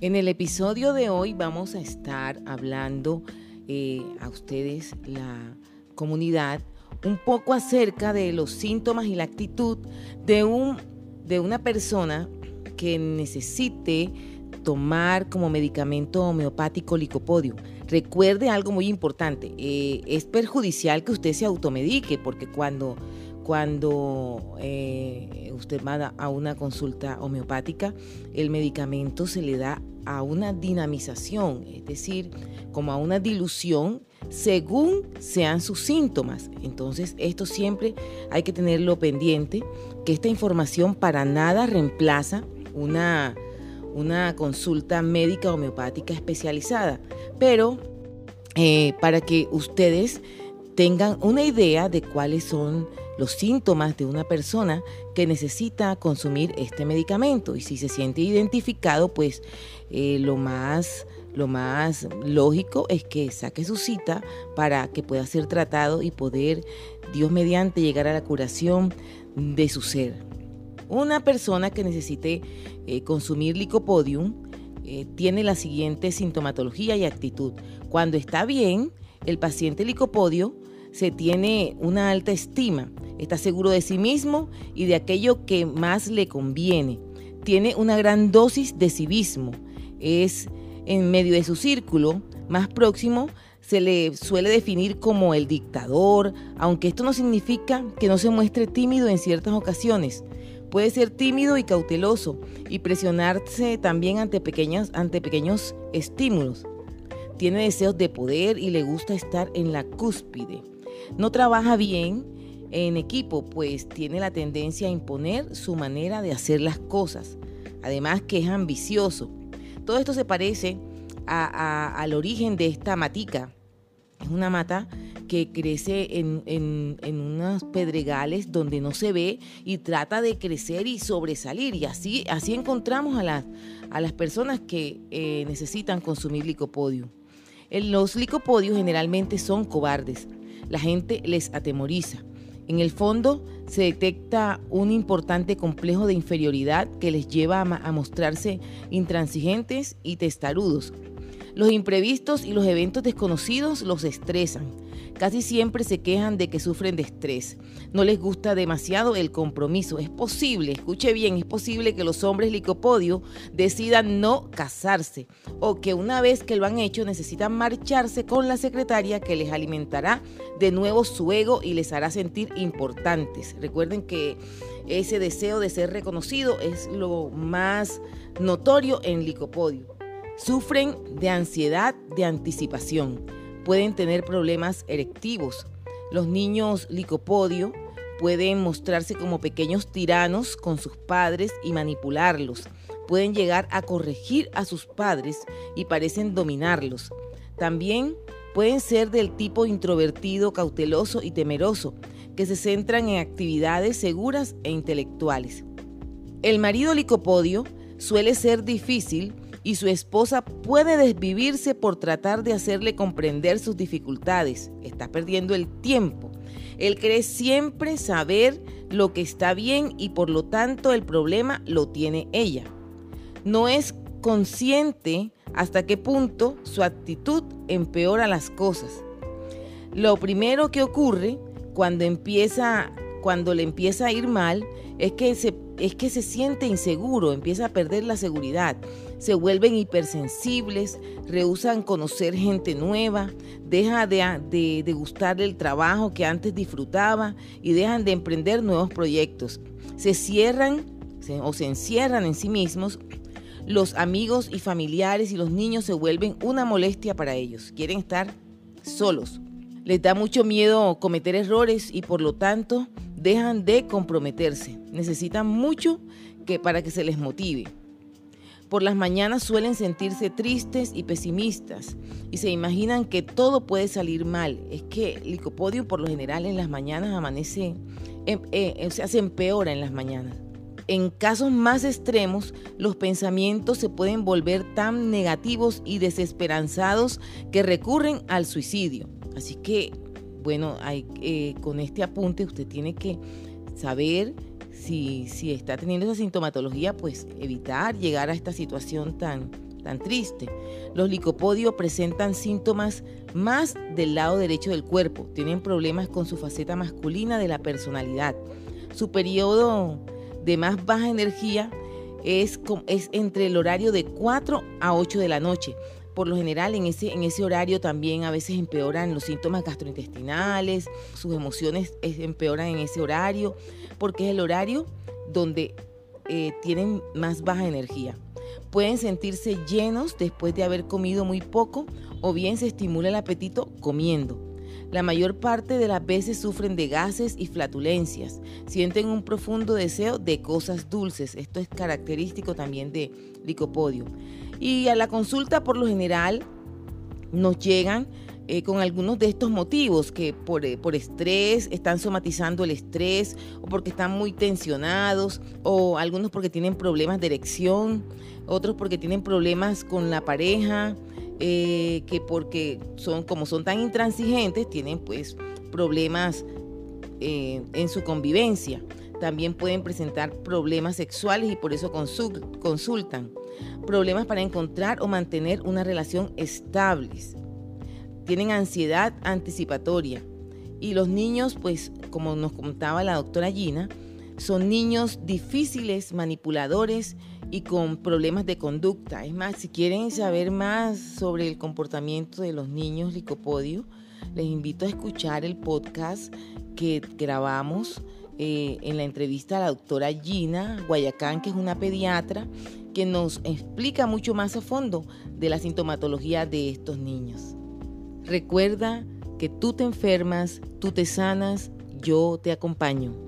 En el episodio de hoy vamos a estar hablando eh, a ustedes, la comunidad, un poco acerca de los síntomas y la actitud de, un, de una persona que necesite tomar como medicamento homeopático licopodio. Recuerde algo muy importante, eh, es perjudicial que usted se automedique porque cuando, cuando eh, usted va a una consulta homeopática, el medicamento se le da a una dinamización, es decir, como a una dilución según sean sus síntomas. Entonces, esto siempre hay que tenerlo pendiente, que esta información para nada reemplaza una, una consulta médica homeopática especializada, pero eh, para que ustedes tengan una idea de cuáles son los síntomas de una persona que necesita consumir este medicamento y si se siente identificado, pues eh, lo más lo más lógico es que saque su cita para que pueda ser tratado y poder, Dios mediante, llegar a la curación de su ser. Una persona que necesite eh, consumir licopodium eh, tiene la siguiente sintomatología y actitud. Cuando está bien, el paciente licopodio se tiene una alta estima, está seguro de sí mismo y de aquello que más le conviene. Tiene una gran dosis de civismo. Es en medio de su círculo más próximo se le suele definir como el dictador, aunque esto no significa que no se muestre tímido en ciertas ocasiones. Puede ser tímido y cauteloso y presionarse también ante, pequeños, ante pequeños estímulos. Tiene deseos de poder y le gusta estar en la cúspide. No trabaja bien en equipo, pues tiene la tendencia a imponer su manera de hacer las cosas. Además que es ambicioso todo esto se parece al origen de esta matica. Es una mata que crece en, unos pedregales donde no se ve y trata de crecer y sobresalir. Y así, así encontramos a las, a las personas que eh, necesitan consumir licopodio. los licopodios generalmente son cobardes. La gente les atemoriza. En el fondo se detecta un importante complejo de inferioridad que les lleva a, mostrarse intransigentes y testarudos. Los imprevistos y los eventos desconocidos los estresan Casi siempre se quejan de que sufren de estrés. No les gusta demasiado el compromiso. Es posible, escuche bien, es posible que los hombres licopodio decidan no casarse o que una vez que lo han hecho necesitan marcharse con la secretaria que les alimentará de nuevo su ego y les hará sentir importantes. Recuerden que ese deseo de ser reconocido es lo más notorio en licopodio. Sufren de ansiedad de anticipación pueden tener problemas erectivos. Los niños licopodio pueden mostrarse como pequeños tiranos con sus padres y manipularlos. Pueden llegar a corregir a sus padres y parecen dominarlos. También pueden ser del tipo introvertido, cauteloso y temeroso, que se centran en actividades seguras e intelectuales. El marido licopodio suele ser difícil y su esposa puede desvivirse por tratar de hacerle comprender sus dificultades. Está perdiendo el tiempo. Él cree siempre saber lo que está bien y por lo tanto el problema lo tiene ella. No es consciente hasta qué punto su actitud empeora las cosas. Lo primero que ocurre cuando empieza cuando le empieza a ir mal es que es que se siente inseguro, empieza a perder la seguridad, se vuelven hipersensibles, rehusan conocer gente nueva, deja de, de, gustar el trabajo que antes disfrutaba y dejan de emprender nuevos proyectos. Se cierran o se encierran en sí mismos. Los amigos y familiares y los niños se vuelven una molestia para ellos. Quieren estar solos. Les da mucho miedo cometer errores y por lo tanto dejan de comprometerse. Necesitan mucho que, para que se les motive. Por las mañanas suelen sentirse tristes y pesimistas y se imaginan que todo puede salir mal. Es que el licopodio por lo general en las mañanas amanece, em, eh, se hace empeora en las mañanas. En casos más extremos, los pensamientos se pueden volver tan negativos y desesperanzados que recurren al suicidio. Así que bueno, hay, eh, con este apunte usted tiene que saber si, si está teniendo esa sintomatología, pues evitar llegar a esta situación tan, tan triste. Los licopodios presentan síntomas más del lado derecho del cuerpo, tienen problemas con su faceta masculina de la personalidad. Su periodo de más baja energía es, es entre el horario de 4 a 8 de la noche. Por lo general en ese, en ese horario también a veces empeoran los síntomas gastrointestinales, sus emociones empeoran en ese horario, porque es el horario donde eh, tienen más baja energía. Pueden sentirse llenos después de haber comido muy poco o bien se estimula el apetito comiendo. La mayor parte de las veces sufren de gases y flatulencias. Sienten un profundo deseo de cosas dulces. Esto es característico también de licopodio. Y a la consulta por lo general nos llegan eh, con algunos de estos motivos, que por, eh, por, estrés están somatizando el estrés, o porque están muy tensionados, o algunos porque tienen problemas de erección, otros porque tienen problemas con la pareja, eh, que porque son, como son tan intransigentes, tienen pues problemas eh, en su convivencia. También pueden presentar problemas sexuales y por eso consultan. Problemas para encontrar o mantener una relación estable. Tienen ansiedad anticipatoria. Y los niños, pues como nos contaba la doctora Gina, son niños difíciles, manipuladores y con problemas de conducta. Es más, si quieren saber más sobre el comportamiento de los niños licopodio, les invito a escuchar el podcast que grabamos eh, en la entrevista a la doctora Gina Guayacán, que es una pediatra, que nos explica mucho más a fondo de la sintomatología de estos niños. Recuerda que tú te enfermas, tú te sanas, yo te acompaño.